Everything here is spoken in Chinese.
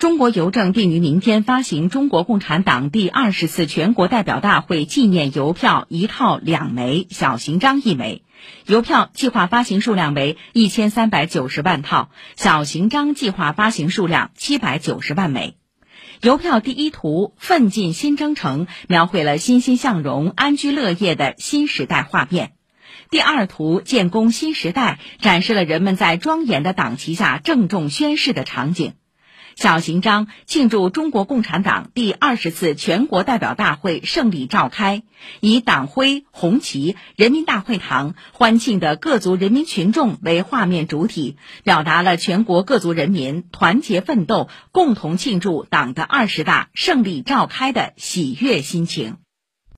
中国邮政定于明天发行中国共产党第二十次全国代表大会纪念邮票一套两枚，小型章一枚。邮票计划发行数量为一千三百九十万套，小型章计划发行数量七百九十万枚。邮票第一图“奋进新征程”描绘了欣欣向荣、安居乐业的新时代画面。第二图“建功新时代”展示了人们在庄严的党旗下郑重宣誓的场景。小型章庆祝中国共产党第二十次全国代表大会胜利召开，以党徽、红旗、人民大会堂欢庆的各族人民群众为画面主体，表达了全国各族人民团结奋斗、共同庆祝党的二十大胜利召开的喜悦心情。